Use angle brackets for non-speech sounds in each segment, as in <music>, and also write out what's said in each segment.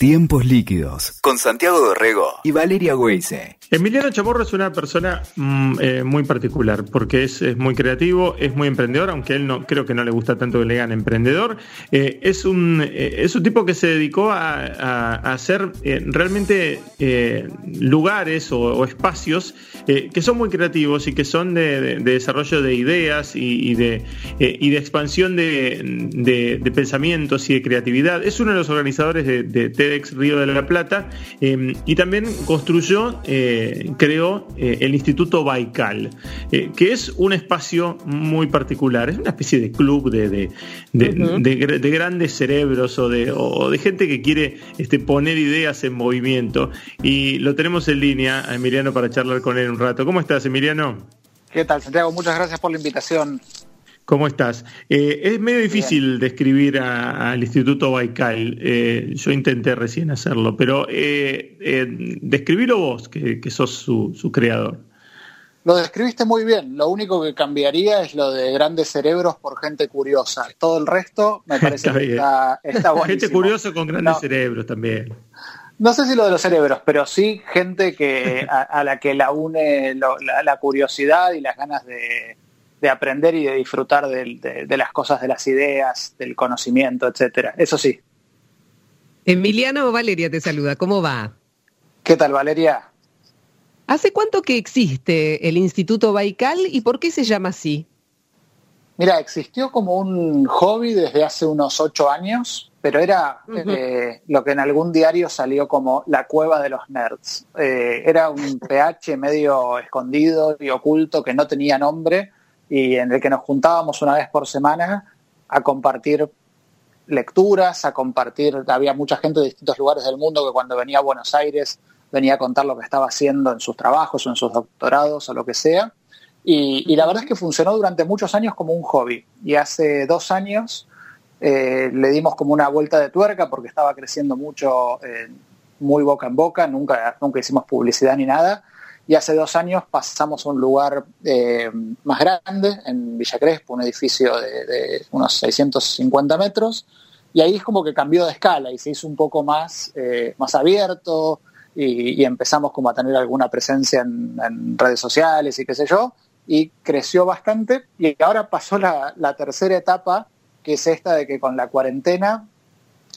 Tiempos líquidos con Santiago Dorrego y Valeria Weise. Emiliano Chamorro es una persona mm, eh, muy particular porque es, muy creativo, es muy emprendedor, aunque él no creo que no le gusta tanto que le digan emprendedor. Eh, es, un, eh, es un tipo que se dedicó a, hacer realmente lugares o, espacios que son muy creativos y que son de, desarrollo de ideas y, de, y de expansión de, pensamientos y de creatividad. Es uno de los organizadores de, de ex Río de la Plata, em, y también construyó, eh, creó eh, el Instituto Baikal, eh, que es un espacio muy particular, es una especie de club de, de, grandes cerebros o de, de gente que quiere este, poner ideas en movimiento. Y lo tenemos en línea a Emiliano para charlar con él un rato. ¿Cómo estás, Emiliano? ¿Qué tal, Santiago? Muchas gracias por la invitación. ¿Cómo estás? Eh, es medio difícil describir al Instituto Baikal. Eh, yo intenté recién hacerlo, pero eh, eh describilo vos, que, sos su, creador. Lo describiste muy bien. Lo único que cambiaría es lo de grandes cerebros por gente curiosa. Todo el resto me <laughs> parece que está, <laughs> buenísimo. Gente curiosa con grandes cerebros también. No sé si lo de los cerebros, pero sí gente que a, la que la une la curiosidad y las ganas de, de aprender y de disfrutar de, las cosas, de las ideas, del conocimiento, etcétera. Eso sí. Emiliano Valeria te saluda, ¿cómo va? ¿Qué tal, Valeria? ¿Hace cuánto que existe el Instituto Baikal y por qué se llama así? Mira, existió como un hobby desde hace unos ocho años, pero era eh, lo que en algún diario salió como la cueva de los nerds. Eh, era un PH medio escondido y oculto que no tenía nombre, y en el que nos juntábamos una vez por semana a compartir lecturas, a compartir, había mucha gente de distintos lugares del mundo que cuando venía a Buenos Aires venía a contar lo que estaba haciendo en sus trabajos o en sus doctorados o lo que sea. Y, la verdad es que funcionó durante muchos años como un hobby. Y hace dos años eh, le dimos como una vuelta de tuerca porque estaba creciendo mucho, eh, muy boca en boca, nunca, nunca hicimos publicidad ni nada y hace dos años pasamos a un lugar eh, más grande, en Villa Crespo, un edificio de, unos 650 metros, y ahí es como que cambió de escala y se hizo un poco más, eh, más abierto y, empezamos como a tener alguna presencia en, redes sociales y qué sé yo, y creció bastante y ahora pasó la, tercera etapa, que es esta de que con la cuarentena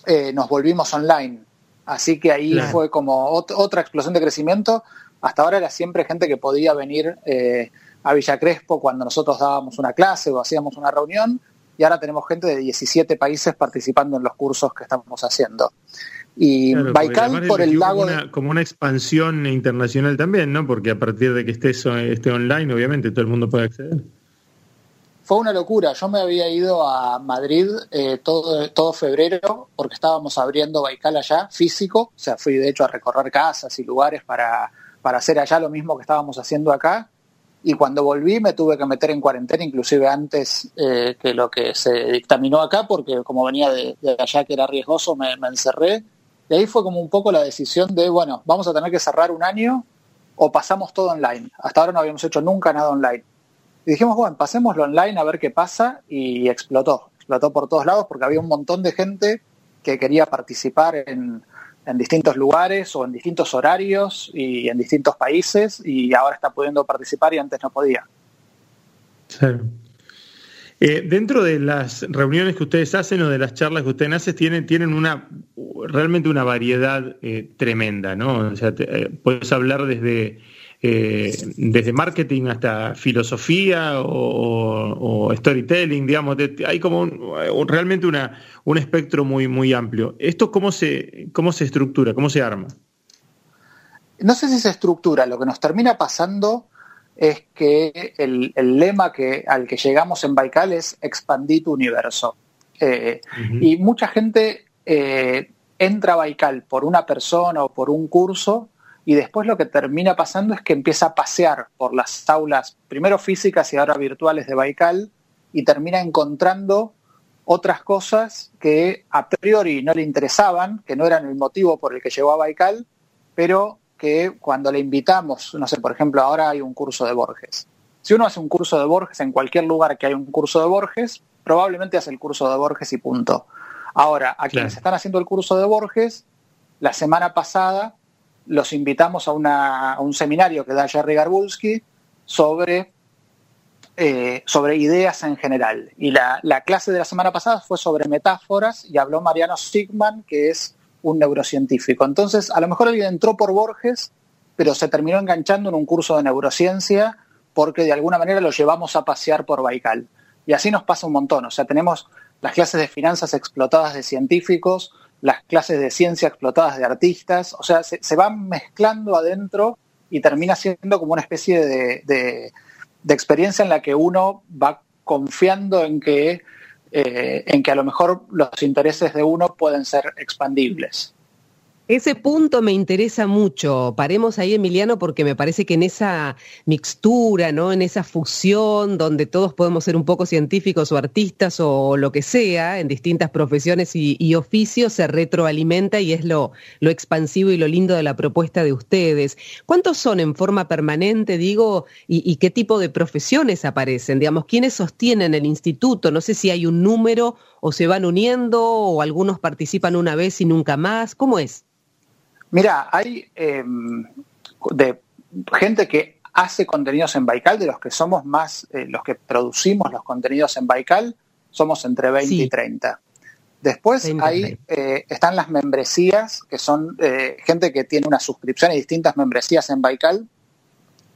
eh, nos volvimos online. Así que ahí fue como otra explosión de crecimiento hasta ahora era siempre gente que podía venir eh, a Villa Crespo cuando nosotros dábamos una clase o hacíamos una reunión y ahora tenemos gente de 17 países participando en los cursos que estamos haciendo. Y Baikal por el lago... Como una, expansión internacional también, ¿no? Porque a partir de que esté, esté online, obviamente todo el mundo puede acceder. Fue una locura. Yo me había ido a Madrid eh, todo, todo febrero porque estábamos abriendo Baikal allá, físico. O sea, fui de hecho a recorrer casas y lugares para para hacer allá lo mismo que estábamos haciendo acá. Y cuando volví me tuve que meter en cuarentena, inclusive antes eh, que lo que se dictaminó acá, porque como venía de, allá que era riesgoso, me, encerré. Y ahí fue como un poco la decisión de, bueno, vamos a tener que cerrar un año o pasamos todo online. Hasta ahora no habíamos hecho nunca nada online. Y dijimos, bueno, pasémoslo online a ver qué pasa y explotó. Explotó por todos lados porque había un montón de gente que quería participar en, en distintos lugares o en distintos horarios y en distintos países y ahora está pudiendo participar y antes no podía. Eh, dentro de las reuniones que ustedes hacen o de las charlas que ustedes hacen, tienen, tienen una realmente una variedad eh, tremenda, ¿no? O sea, eh, puedes hablar desde eh, desde marketing hasta filosofía o, storytelling, digamos, hay como realmente una, un espectro muy, muy amplio. ¿Esto cómo se, cómo se estructura, cómo se arma? No sé si se estructura, lo que nos termina pasando es que el, lema que, al que llegamos en Baikal es expandir tu universo. Eh, y mucha gente eh, entra a Baikal por una persona o por un curso y después lo que termina pasando es que empieza a pasear por las aulas, primero físicas y ahora virtuales de Baikal, y termina encontrando otras cosas que a priori no le interesaban, que no eran el motivo por el que llegó a Baikal, pero que cuando le invitamos, no sé, por ejemplo, ahora hay un curso de Borges. Si uno hace un curso de Borges en cualquier lugar que hay un curso de Borges, probablemente hace el curso de Borges y punto. Ahora, a quienes están haciendo el curso de Borges, la semana pasada los invitamos a, un seminario que da Jerry Garbulski sobre, eh, sobre ideas en general. Y la, la, clase de la semana pasada fue sobre metáforas y habló Mariano Sigman, que es un neurocientífico. Entonces, a lo mejor alguien entró por Borges, pero se terminó enganchando en un curso de neurociencia porque de alguna manera lo llevamos a pasear por Baikal. Y así nos pasa un montón. O sea, tenemos las clases de finanzas explotadas de científicos, las clases de ciencia explotadas de artistas. O sea, se, van mezclando adentro y termina siendo como una especie de, de, de experiencia en la que uno va confiando en que, eh, en que a lo mejor los intereses de uno pueden ser expandibles. Ese punto me interesa mucho. Paremos ahí, Emiliano, porque me parece que en esa mixtura, ¿no? En esa fusión donde todos podemos ser un poco científicos o artistas o lo que sea, en distintas profesiones y, oficios, se retroalimenta y es lo, expansivo y lo lindo de la propuesta de ustedes. ¿Cuántos son en forma permanente, digo, y, y qué tipo de profesiones aparecen? Digamos, ¿quiénes sostienen el instituto? No sé si hay un número o se van uniendo o algunos participan una vez y nunca más. ¿Cómo es? Mira, hay eh, de gente que hace contenidos en Baikal, de los que somos más, eh, los que producimos los contenidos en Baikal, somos entre 20 sí. y 30. Después 20, ahí eh, están las membresías, que son eh, gente que tiene una suscripción, hay distintas membresías en Baikal,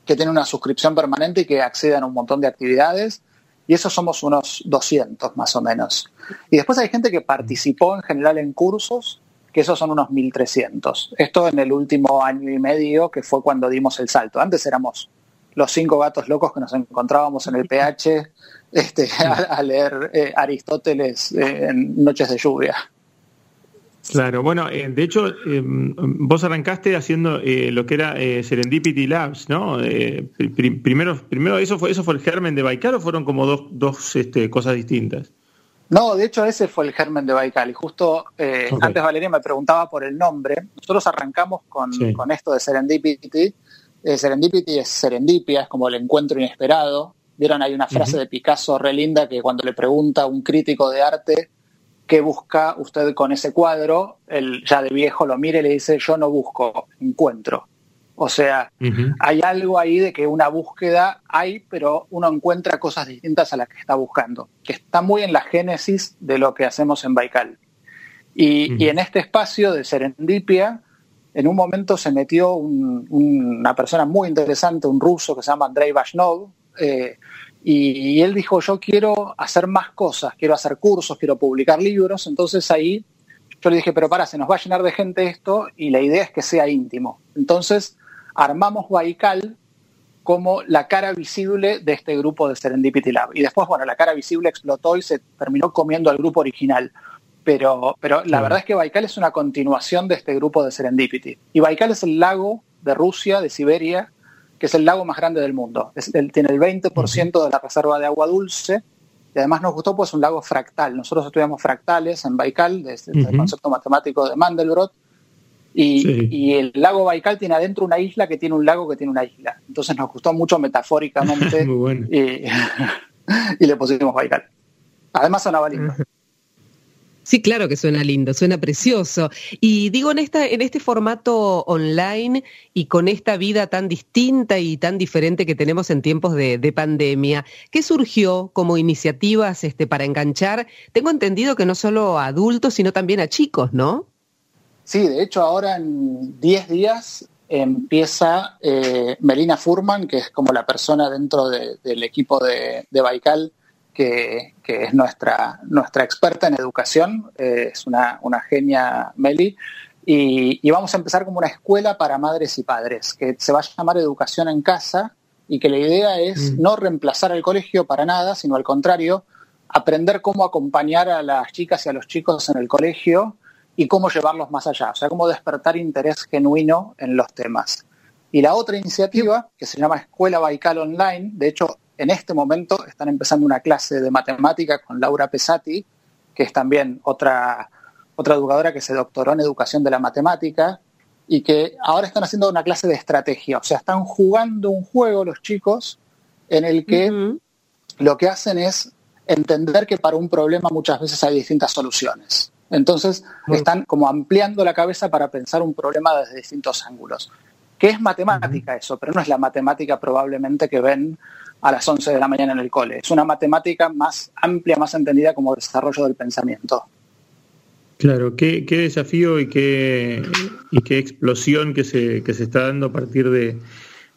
que tienen una suscripción permanente y que acceden a un montón de actividades, y esos somos unos 200 más o menos. Y después hay gente que participó en general en cursos, que esos son unos 1.300. Esto en el último año y medio, que fue cuando dimos el salto. Antes éramos los cinco gatos locos que nos encontrábamos en el <laughs> PH este, a, a leer eh, Aristóteles eh, en noches de lluvia. Claro, bueno, eh, de hecho, eh, vos arrancaste haciendo lo que era Serendipity Labs, ¿no? Pr primero, primero eso fue, eso fue el germen de Baikal o fueron como dos, dos este, cosas distintas. No, de hecho ese fue el germen de Baikal y justo eh, okay. antes Valeria me preguntaba por el nombre. Nosotros arrancamos con, sí. con esto de Serendipity. Eh, serendipity es serendipia, es como el encuentro inesperado. Vieron, hay una frase uh -huh. de Picasso re linda que cuando le pregunta a un crítico de arte qué busca usted con ese cuadro, él ya de viejo lo mira y le dice yo no busco, encuentro. O sea, uh -huh. hay algo ahí de que una búsqueda hay, pero uno encuentra cosas distintas a las que está buscando, que está muy en la génesis de lo que hacemos en Baikal. Y, uh -huh. y en este espacio de serendipia, en un momento se metió un, una persona muy interesante, un ruso que se llama Andrei Vashnov, eh, y, y él dijo, yo quiero hacer más cosas, quiero hacer cursos, quiero publicar libros, entonces ahí yo le dije, pero para, se nos va a llenar de gente esto y la idea es que sea íntimo. Entonces armamos Baikal como la cara visible de este grupo de Serendipity Lab. Y después, bueno, la cara visible explotó y se terminó comiendo al grupo original. Pero, pero la sí. verdad es que Baikal es una continuación de este grupo de Serendipity. Y Baikal es el lago de Rusia, de Siberia, que es el lago más grande del mundo. Es, el, tiene el 20% uh -huh. de la reserva de agua dulce. Y además nos gustó, pues, un lago fractal. Nosotros estudiamos fractales en Baikal, desde uh -huh. el concepto matemático de Mandelbrot y, sí. y, el lago Baikal tiene adentro una isla que tiene un lago que tiene una isla. Entonces nos gustó mucho metafóricamente <laughs> bueno. y, <laughs> y, le pusimos Baikal. Además sonaba lindo. Sí, claro que suena lindo, suena precioso. Y digo, en, esta, en este formato online y con esta vida tan distinta y tan diferente que tenemos en tiempos de, de pandemia, ¿qué surgió como iniciativas este, para enganchar? Tengo entendido que no solo a adultos, sino también a chicos, ¿no? Sí, de hecho ahora en 10 días empieza eh, Melina Furman, que es como la persona dentro de, del equipo de, de Baikal que, que, es nuestra, nuestra experta en educación, eh, es una, una genia Meli, y, y, vamos a empezar como una escuela para madres y padres, que se va a llamar Educación en Casa, y que la idea es mm. no reemplazar al colegio para nada, sino al contrario, aprender cómo acompañar a las chicas y a los chicos en el colegio, y cómo llevarlos más allá, o sea, cómo despertar interés genuino en los temas. Y la otra iniciativa, que se llama Escuela Baikal Online, de hecho, en este momento están empezando una clase de matemática con Laura Pesati, que es también otra, otra educadora que se doctoró en educación de la matemática, y que ahora están haciendo una clase de estrategia, o sea, están jugando un juego los chicos en el que uh -huh. lo que hacen es entender que para un problema muchas veces hay distintas soluciones Entonces están como ampliando la cabeza para pensar un problema desde distintos ángulos. Que es matemática eso, pero no es la matemática probablemente que ven a las 11 de la mañana en el cole. Es una matemática más amplia, más entendida como desarrollo del pensamiento. Claro, qué, desafío y qué, y qué explosión que se, que se está dando a partir de,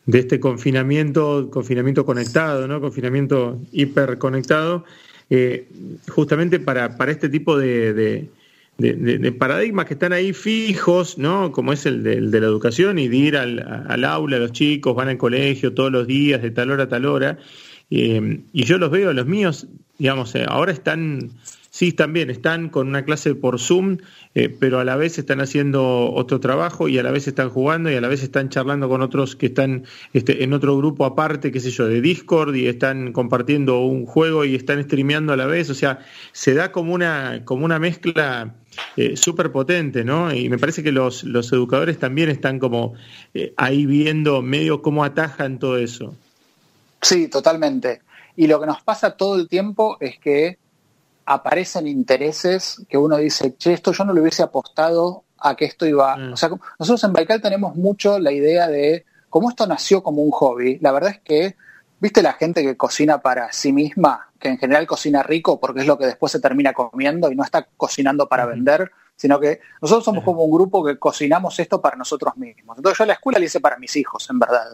este confinamiento, confinamiento conectado, ¿no? Confinamiento hiperconectado, eh, justamente para, para este tipo de, de, paradigmas que están ahí fijos, ¿no? Como es el de, la educación y de ir al, aula, los chicos van al colegio todos los días, de tal hora a tal hora. Eh, y yo los veo, los míos, digamos, eh, ahora están Sí, también están con una clase por Zoom, eh, pero a la vez están haciendo otro trabajo y a la vez están jugando y a la vez están charlando con otros que están este, en otro grupo aparte, qué sé yo, de Discord y están compartiendo un juego y están streameando a la vez. O sea, se da como una, como una mezcla eh, súper potente, ¿no? Y me parece que los, los educadores también están como eh, ahí viendo medio cómo atajan todo eso. Sí, totalmente. Y lo que nos pasa todo el tiempo es que aparecen intereses que uno dice, che, esto yo no le hubiese apostado a que esto iba. Mm. O sea, nosotros en Baikal tenemos mucho la idea de cómo esto nació como un hobby. La verdad es que, viste la gente que cocina para sí misma, que en general cocina rico porque es lo que después se termina comiendo y no está cocinando para vender, sino que nosotros somos como un grupo que cocinamos esto para nosotros mismos. Entonces yo a la escuela le hice para mis hijos, en verdad.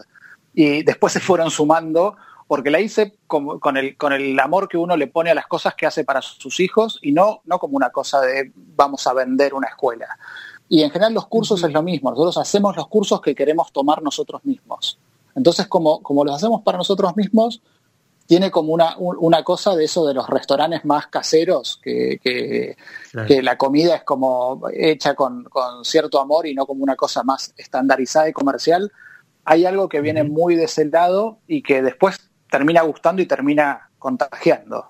Y después se fueron sumando porque la hice con, el, con el amor que uno le pone a las cosas que hace para sus hijos y no, no como una cosa de vamos a vender una escuela. Y en general los cursos es lo mismo, nosotros hacemos los cursos que queremos tomar nosotros mismos. Entonces, como, como los hacemos para nosotros mismos, tiene como una, una cosa de eso de los restaurantes más caseros, que, que, la comida es como hecha con, con, cierto amor y no como una cosa más estandarizada y comercial. Hay algo que viene muy de ese lado y que después termina gustando y termina contagiando.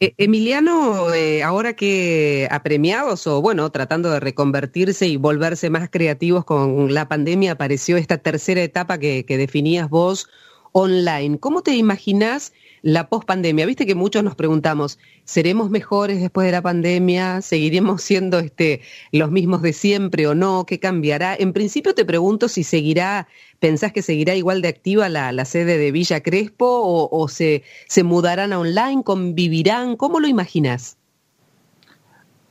Eh, Emiliano, eh, ahora que apremiados o bueno, tratando de reconvertirse y volverse más creativos con la pandemia, apareció esta tercera etapa que, que definías vos online. ¿Cómo te imaginas la pospandemia? Viste que muchos nos preguntamos, ¿seremos mejores después de la pandemia? ¿Seguiremos siendo este, los mismos de siempre o no? ¿Qué cambiará? En principio te pregunto si seguirá, ¿pensás que seguirá igual de activa la, sede de Villa Crespo o, se, se mudarán a online, convivirán? ¿Cómo lo imaginas?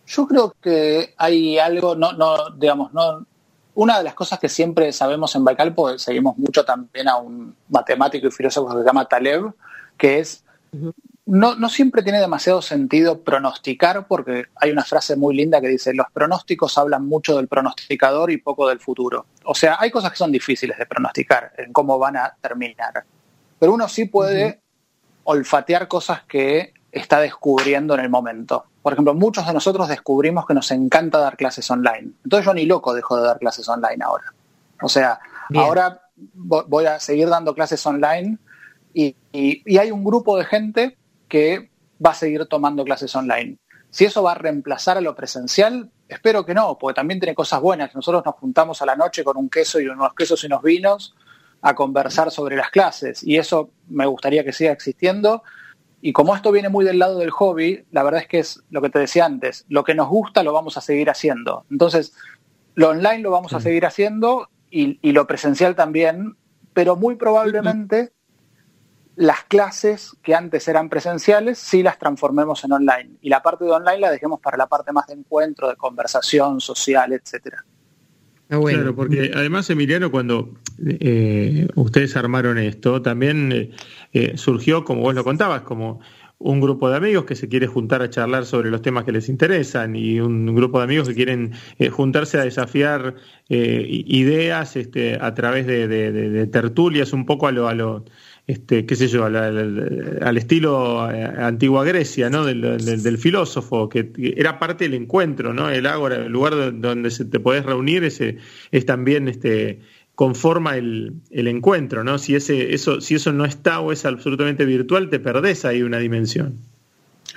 Yo creo que hay algo, no, no, digamos, no, una de las cosas que siempre sabemos en Baikal, porque seguimos mucho también a un matemático y filósofo que se llama Taleb, que es, no, no siempre tiene demasiado sentido pronosticar, porque hay una frase muy linda que dice, los pronósticos hablan mucho del pronosticador y poco del futuro. O sea, hay cosas que son difíciles de pronosticar en cómo van a terminar, pero uno sí puede olfatear cosas que está descubriendo en el momento. Por ejemplo, muchos de nosotros descubrimos que nos encanta dar clases online. Entonces yo ni loco dejo de dar clases online ahora. O sea, ahora voy a seguir dando clases online y, hay un grupo de gente que va a seguir tomando clases online. Si eso va a reemplazar a lo presencial, espero que no, porque también tiene cosas buenas. Nosotros nos juntamos a la noche con un queso y unos quesos y unos vinos a conversar sobre las clases y eso me gustaría que siga existiendo y como esto viene muy del lado del hobby, la verdad es que es lo que te decía antes, lo que nos gusta lo vamos a seguir haciendo. Entonces, lo online lo vamos a seguir haciendo y, lo presencial también, pero muy probablemente las clases que antes eran presenciales sí las transformemos en online y la parte de online la dejemos para la parte más de encuentro, de conversación social, etcétera. Ah, claro, porque además, Emiliano, cuando eh, ustedes armaron esto, también eh, eh, surgió, como vos lo contabas, como un grupo de amigos que se quiere juntar a charlar sobre los temas que les interesan y un grupo de amigos que quieren juntarse a desafiar ideas este, a través de, tertulias un poco a lo, a lo este, qué sé yo, al, estilo eh, antigua Grecia, ¿no? Del, filósofo, que era parte del encuentro, ¿no? El ágora, el lugar donde se te podés reunir, ese, es también este, conforma el, encuentro, ¿no? Si, ese, eso, si eso no está o es absolutamente virtual, te perdés ahí una dimensión.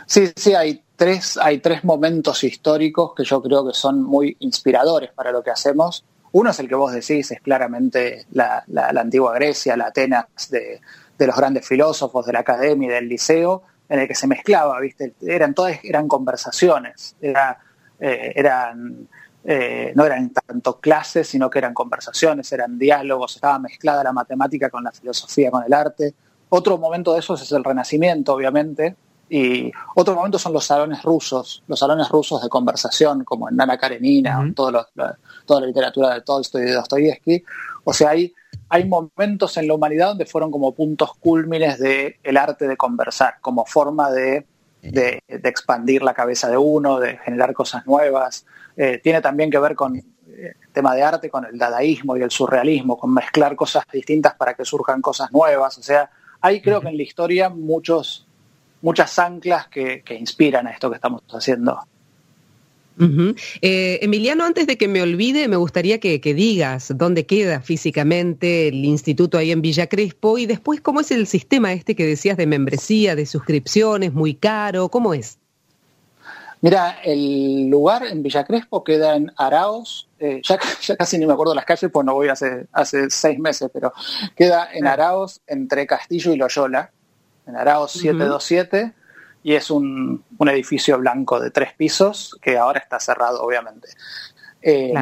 Sí, sí, hay tres, hay tres momentos históricos que yo creo que son muy inspiradores para lo que hacemos. Uno es el que vos decís, es claramente la antigua Grecia, la Atenas de, de los grandes filósofos de la academia y del liceo, en el que se mezclaba, ¿viste? Eran todas, eran conversaciones, era, eh, eran, eh, no eran tanto clases, sino que eran conversaciones, eran diálogos, estaba mezclada la matemática con la filosofía, con el arte. Otro momento de esos es el Renacimiento, obviamente, y otro momento son los salones rusos, los salones rusos de conversación, como en Nana Karenina, toda la literatura de Tolstoy y de Dostoyevsky. O sea, hay, hay momentos en la humanidad donde fueron como puntos cúlmines del el arte de conversar, como forma de, de, expandir la cabeza de uno, de generar cosas nuevas. Eh, tiene también que ver con el eh, tema de arte, con el dadaísmo y el surrealismo, con mezclar cosas distintas para que surjan cosas nuevas. O sea, hay creo que en la historia muchos muchas anclas que, inspiran a esto que estamos haciendo. Eh, Emiliano, antes de que me olvide, me gustaría que, digas dónde queda físicamente el instituto ahí en Villa Crespo y después cómo es el sistema este que decías de membresía, de suscripciones, muy caro, ¿cómo es? Mira, el lugar en Villa Crespo queda en Araos, eh, <laughs> ya, casi ni me acuerdo las calles, pues no voy hace, hace seis meses, pero queda en Araos entre Castillo y Loyola en Araos 727, y es un, edificio blanco de tres pisos que ahora está cerrado, obviamente. Eh,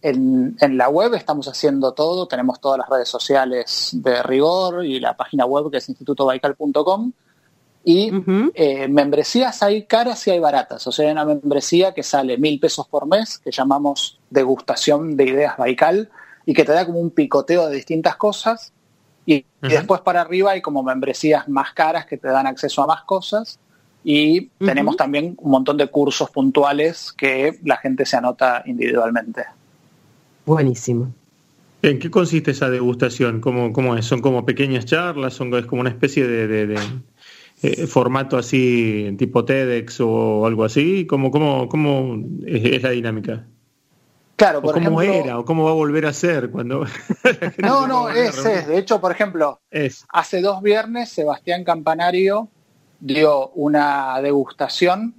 en, la web estamos haciendo todo, tenemos todas las redes sociales de rigor y la página web que es institutobaical.com. Y eh, membresías hay caras y hay baratas. O sea, hay una membresía que sale mil pesos por mes, que llamamos degustación de ideas Baikal, y que te da como un picoteo de distintas cosas. Y, después para arriba hay como membresías más caras que te dan acceso a más cosas. Y tenemos también un montón de cursos puntuales que la gente se anota individualmente. Buenísimo. ¿En qué consiste esa degustación? ¿Cómo, cómo es? ¿Son como pequeñas charlas? ¿Son, ¿Es como una especie de, eh, formato así tipo TEDx o algo así? ¿Cómo, cómo, cómo es la dinámica? Claro, por cómo era o cómo va a volver a ser cuando... <laughs> no, no, es, es. De hecho, por ejemplo, hace dos viernes Sebastián Campanario dio una degustación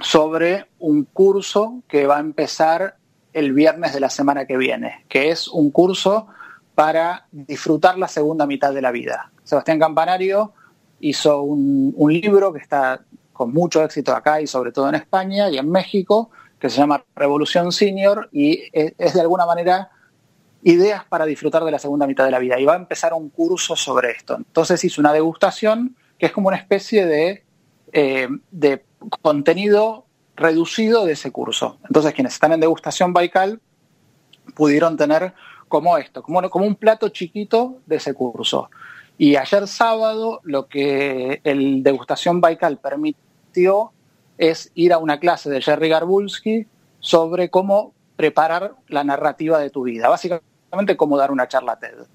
sobre un curso que va a empezar el viernes de la semana que viene, que es un curso para disfrutar la segunda mitad de la vida. Sebastián Campanario hizo un libro que está con mucho éxito acá y sobre todo en España y en México, que se llama Revolución Senior y es de alguna manera ideas para disfrutar de la segunda mitad de la vida. Y va a empezar un curso sobre esto. Entonces hizo una degustación que es como una especie de, eh, de contenido reducido de ese curso. Entonces quienes están en degustación Baikal pudieron tener como esto, como, como un plato chiquito de ese curso. Y ayer sábado lo que el degustación Baikal permitió es ir a una clase de Jerry Garbulski sobre cómo preparar la narrativa de tu vida, básicamente cómo dar una charla TED.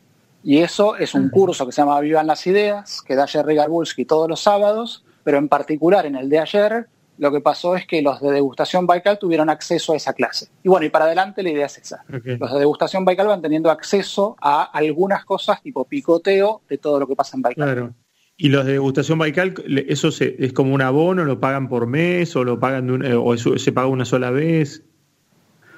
Y eso es un curso que se llama Vivan las Ideas, que da Jerry Garbulski todos los sábados, pero en particular en el de ayer lo que pasó es que los de degustación Baikal tuvieron acceso a esa clase. Y bueno, y para adelante la idea es esa. Los de degustación Baikal van teniendo acceso a algunas cosas tipo picoteo de todo lo que pasa en Baikal. ¿Y los de degustación Baikal, eso es como un abono, lo pagan por mes o lo pagan eh, o se paga una sola vez?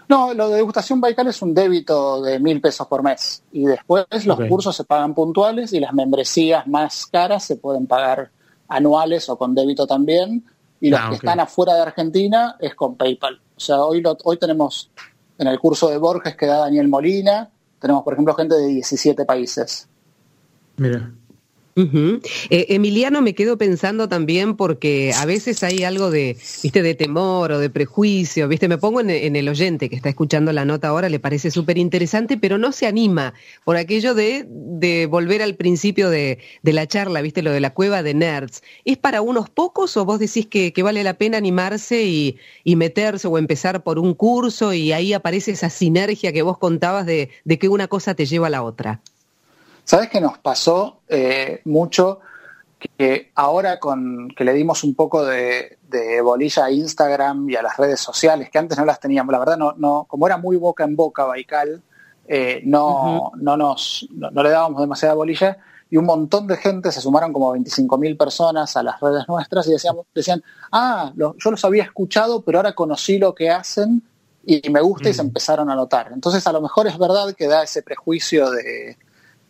No, lo de degustación Baikal es un débito de mil pesos por mes y después los cursos se pagan puntuales y las membresías más caras se pueden pagar anuales o con débito también y los ah, que están afuera de Argentina es con PayPal. O sea, hoy, hoy tenemos en el curso de Borges que da Daniel Molina, tenemos por ejemplo gente de 17 países. Mira. Eh, Emiliano, me quedo pensando también porque a veces hay algo de, viste, de temor o de prejuicio, viste, me pongo en, el oyente que está escuchando la nota ahora, le parece súper interesante, pero no se anima por aquello de, volver al principio de, la charla, viste, lo de la cueva de nerds. ¿Es para unos pocos o vos decís que, vale la pena animarse y, meterse o empezar por un curso y ahí aparece esa sinergia que vos contabas de que una cosa te lleva a la otra? ¿Sabes qué nos pasó eh, mucho? Que ahora con que le dimos un poco de, bolilla a Instagram y a las redes sociales, que antes no las teníamos, la verdad no, no como era muy boca en boca Baikal, eh, no, no, nos, no, le dábamos demasiada bolilla y un montón de gente, se sumaron como 25.000 personas a las redes nuestras y decíamos, decían, ah, yo los había escuchado, pero ahora conocí lo que hacen y me gusta y se empezaron a notar. Entonces a lo mejor es verdad que da ese prejuicio de,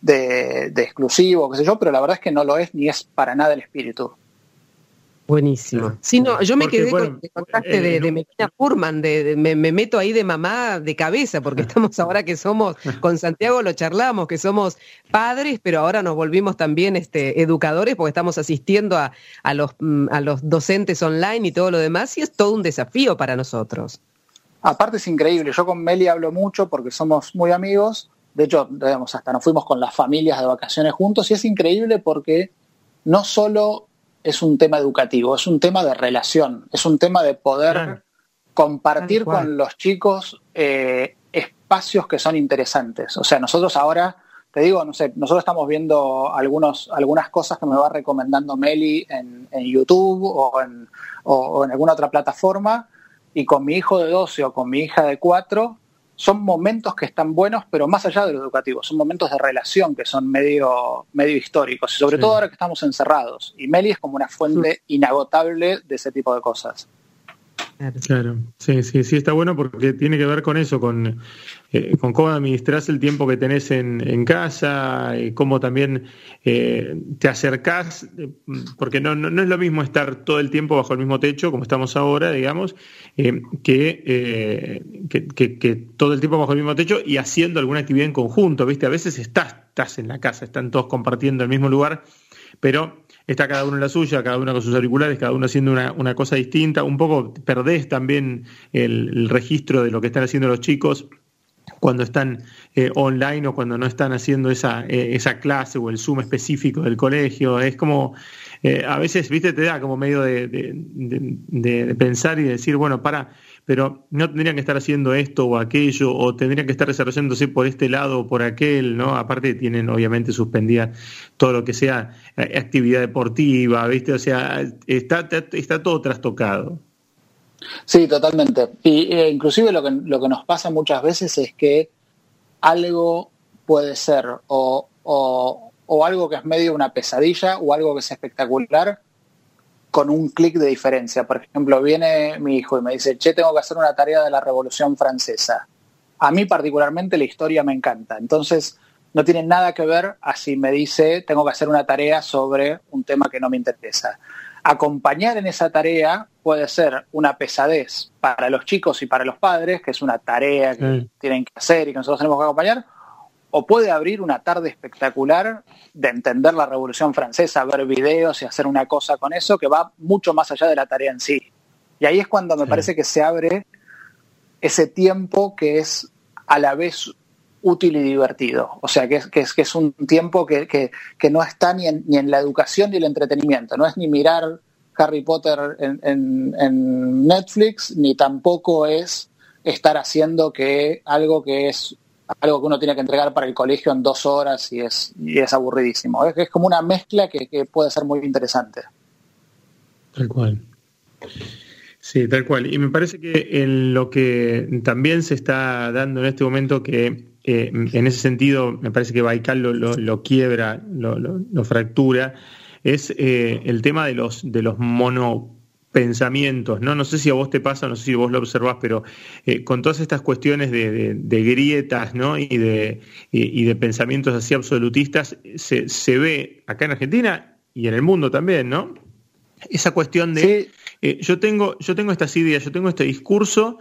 de, exclusivo, qué sé yo, pero la verdad es que no lo es ni es para nada el espíritu. Buenísimo. Sí, no, yo me quedé con el contaste de, de Melina Furman, de, me, meto ahí de mamá de cabeza, porque estamos ahora que somos, con Santiago lo charlamos, que somos padres, pero ahora nos volvimos también este, educadores, porque estamos asistiendo a, a, los, mm, a los docentes online y todo lo demás, y es todo un desafío para nosotros. Aparte es increíble, yo con Meli hablo mucho porque somos muy amigos, de hecho, digamos, hasta nos fuimos con las familias de vacaciones juntos, y es increíble porque no solo es un tema educativo, es un tema de relación, es un tema de poder compartir con los chicos eh, espacios que son interesantes. O sea, nosotros ahora, te digo, no sé, nosotros estamos viendo algunos, algunas cosas que me va recomendando Meli en, YouTube o en, o en alguna otra plataforma, y con mi hijo de 12 o con mi hija de 4 son momentos que están buenos, pero más allá de lo educativo, son momentos de relación que son medio, medio históricos, y sobre todo ahora que estamos encerrados. Y Meli es como una fuente inagotable de ese tipo de cosas. Claro, sí, sí, sí, está bueno porque tiene que ver con eso, con, eh, cómo administras el tiempo que tenés en, casa, y cómo también eh, te acercás, eh, porque no, no, es lo mismo estar todo el tiempo bajo el mismo techo, como estamos ahora, digamos, que, que, todo el tiempo bajo el mismo techo y haciendo alguna actividad en conjunto, ¿viste? A veces estás, estás en la casa, están todos compartiendo el mismo lugar, pero está cada uno en la suya, cada uno con sus auriculares, cada uno haciendo una, cosa distinta, un poco perdés también el, registro de lo que están haciendo los chicos cuando están eh, online o cuando no están haciendo esa, eh, esa clase o el Zoom específico del colegio. Es como, eh, a veces, viste, te da como medio de, de pensar y decir, bueno, para, pero no tendrían que estar haciendo esto o aquello, o tendrían que estar desarrollándose por este lado o por aquel, ¿no? Aparte tienen obviamente suspendida todo lo que sea eh, actividad deportiva, ¿viste? O sea, está, está todo trastocado. Sí, totalmente. Y eh, inclusive lo que, lo que nos pasa muchas veces es que algo puede ser o, o, o algo que es medio una pesadilla o algo que es espectacular con un clic de diferencia. Por ejemplo, viene mi hijo y me dice, che, tengo que hacer una tarea de la Revolución Francesa. A mí particularmente la historia me encanta. Entonces, no tiene nada que ver a si me dice, tengo que hacer una tarea sobre un tema que no me interesa. Acompañar en esa tarea puede ser una pesadez para los chicos y para los padres, que es una tarea que tienen que hacer y que nosotros tenemos que acompañar, o puede abrir una tarde espectacular de entender la Revolución Francesa, ver videos y hacer una cosa con eso que va mucho más allá de la tarea en sí. Y ahí es cuando me parece que se abre ese tiempo que es a la vez útil y divertido. O sea, que es, que es, que es un tiempo que, que, no está ni en, ni en, la educación ni el entretenimiento. No es ni mirar Harry Potter en, en, en Netflix, ni tampoco es estar haciendo que algo que es algo que uno tiene que entregar para el colegio en dos horas y es, y es aburridísimo. Es, como una mezcla que, puede ser muy interesante. Tal cual. Sí, tal cual. Y me parece que lo que también se está dando en este momento, que en ese sentido me parece que Baikal lo, lo, quiebra, lo, lo, fractura, es eh, el tema de los, de los mono pensamientos, ¿no? No sé si a vos te pasa, no sé si vos lo observás, pero eh, con todas estas cuestiones de, grietas, ¿no? Y de, y, de pensamientos así absolutistas, se, se, ve acá en Argentina y en el mundo también, ¿no? Esa cuestión de eh, yo tengo, yo tengo estas ideas, yo tengo este discurso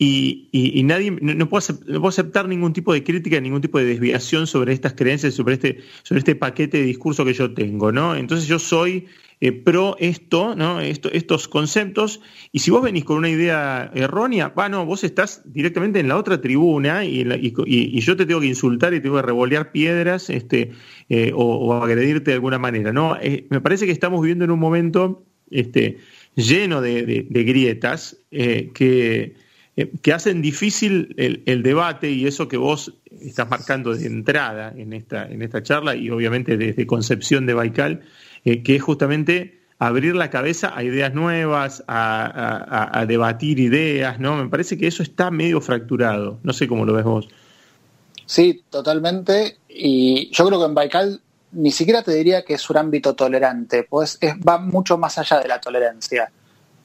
y, nadie no, puedo aceptar, ningún tipo de crítica, ningún tipo de desviación sobre estas creencias, sobre este, sobre este paquete de discurso que yo tengo, ¿no? Entonces yo soy eh, pro esto, ¿no? Esto, estos conceptos, y si vos venís con una idea errónea, bueno, vos estás directamente en la otra tribuna y, y, yo te tengo que insultar y te tengo que revolear piedras este, eh, o, agredirte de alguna manera, ¿no? Eh, me parece que estamos viviendo en un momento este, lleno de grietas que que hacen difícil el, debate y eso que vos estás marcando de entrada en esta, en esta charla y obviamente desde concepción de Baikal, eh, que es justamente abrir la cabeza a ideas nuevas, a, debatir ideas, ¿no? Me parece que eso está medio fracturado. No sé cómo lo ves vos. Sí, totalmente. Y yo creo que en Baikal ni siquiera te diría que es un ámbito tolerante, pues va mucho más allá de la tolerancia.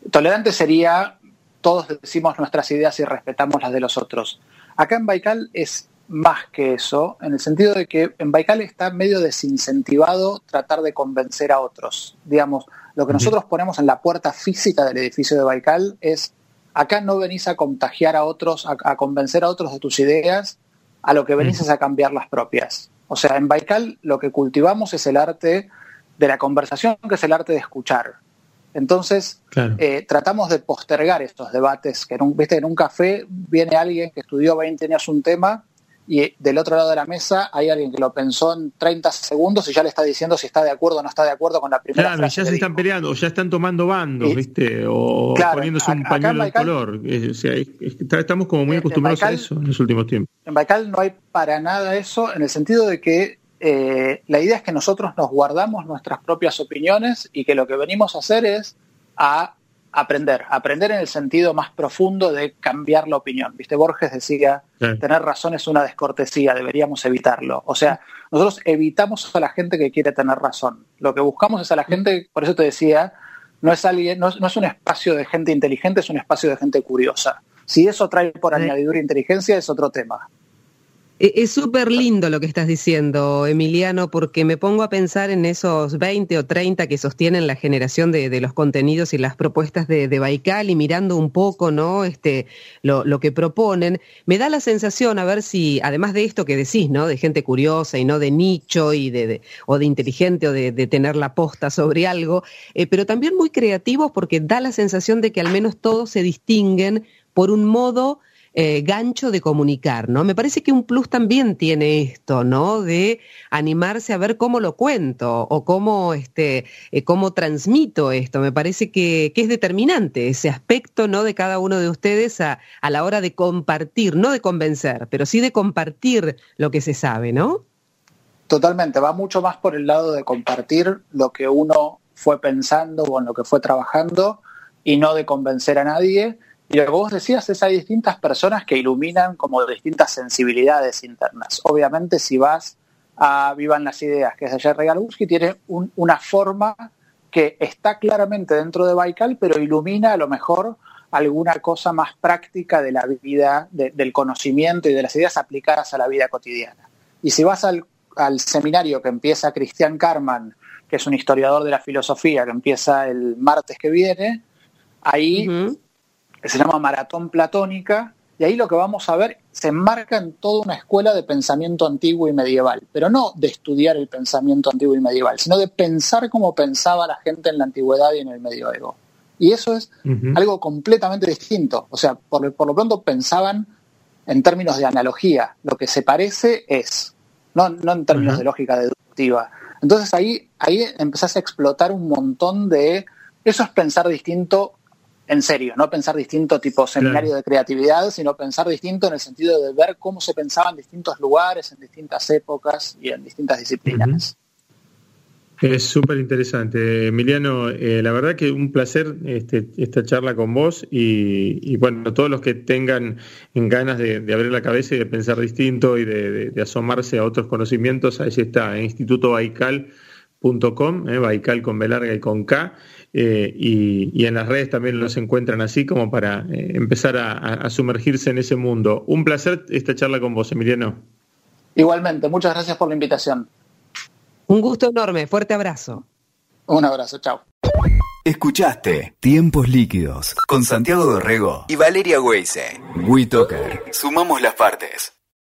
Tolerante sería todos decimos nuestras ideas y respetamos las de los otros. Acá en Baikal es más que eso, en el sentido de que en Baikal está medio desincentivado tratar de convencer a otros. Digamos, lo que nosotros ponemos en la puerta física del edificio de Baikal es, acá no venís a contagiar a otros, a, convencer a otros de tus ideas, a lo que venís es a cambiar las propias. O sea, en Baikal lo que cultivamos es el arte de la conversación, que es el arte de escuchar. Entonces, eh, tratamos de postergar estos debates, que en un, ¿viste? en un café viene alguien que estudió 20 años un tema y del otro lado de la mesa hay alguien que lo pensó en 30 segundos y ya le está diciendo si está de acuerdo o no está de acuerdo con la primera Claro, ya se están peleando, o ya están tomando bandos, ¿viste? O poniéndose un pañuelo de color. estamos como muy acostumbrados a eso en los últimos tiempos. En Baikal no hay para nada eso, en el sentido de que eh, la idea es que nosotros nos guardamos nuestras propias opiniones y que lo que venimos a hacer es a aprender, aprender en el sentido más profundo de cambiar la opinión. Viste, Borges decía, tener razón es una descortesía, deberíamos evitarlo. O sea, nosotros evitamos a la gente que quiere tener razón. Lo que buscamos es a la gente, por eso te decía, no es alguien, no es, un espacio de gente inteligente, es un espacio de gente curiosa. Si eso trae por añadidura inteligencia es otro tema. E, es súper lindo lo que estás diciendo, Emiliano, porque me pongo a pensar en esos 20 o 30 que sostienen la generación de, los contenidos y las propuestas de, Baikal y mirando un poco ¿no? este, lo, que proponen, me da la sensación, a ver si, además de esto que decís, ¿no? de gente curiosa y no de nicho y de, o de inteligente o de, tener la posta sobre algo, eh, pero también muy creativos porque da la sensación de que al menos todos se distinguen por un modo eh, gancho de comunicar, ¿no? Me parece que un plus también tiene esto, ¿no? De animarse a ver cómo lo cuento o cómo, este, eh, cómo transmito esto. Me parece que, es determinante ese aspecto, ¿no? De cada uno de ustedes a, a la hora de compartir, no de convencer, pero sí de compartir lo que se sabe, ¿no? Totalmente, va mucho más por el lado de compartir lo que uno fue pensando o en lo que fue trabajando y no de convencer a nadie y lo que vos decías es hay distintas personas que iluminan como distintas sensibilidades internas. Obviamente si vas a Vivan las Ideas, que es de Jerry tiene una forma que está claramente dentro de Baikal, pero ilumina a lo mejor alguna cosa más práctica de la vida, del conocimiento y de las ideas aplicadas a la vida cotidiana. Y si vas al, seminario que empieza Cristian Carman, que es un historiador de la filosofía, que empieza el martes que viene, ahí que se llama Maratón Platónica, y ahí lo que vamos a ver se enmarca en toda una escuela de pensamiento antiguo y medieval, pero no de estudiar el pensamiento antiguo y medieval, sino de pensar cómo pensaba la gente en la antigüedad y en el medioevo. Y eso es algo completamente distinto. O sea, por, lo pronto pensaban en términos de analogía. Lo que se parece es, no, en términos de lógica deductiva. Entonces ahí, ahí empezás a explotar un montón de... Eso es pensar distinto en serio, no pensar distinto tipo seminario de creatividad, sino pensar distinto en el sentido de ver cómo se pensaba en distintos lugares, en distintas épocas y en distintas disciplinas. Es súper interesante. Emiliano, eh, la verdad que un placer este, esta charla con vos y, bueno, todos los que tengan ganas de, abrir la cabeza y de pensar distinto y de, asomarse a otros conocimientos, ahí está, institutobaical.com, eh, Baikal con B larga y con K. Eh, y, en las redes también los encuentran así como para eh, empezar a, sumergirse en ese mundo. Un placer esta charla con vos, Emiliano. Igualmente, muchas gracias por la invitación. Un gusto enorme, fuerte abrazo. Un abrazo, chao. Escuchaste Tiempos Líquidos con Santiago Dorrego y Valeria Weise. WeToker. Sumamos las partes.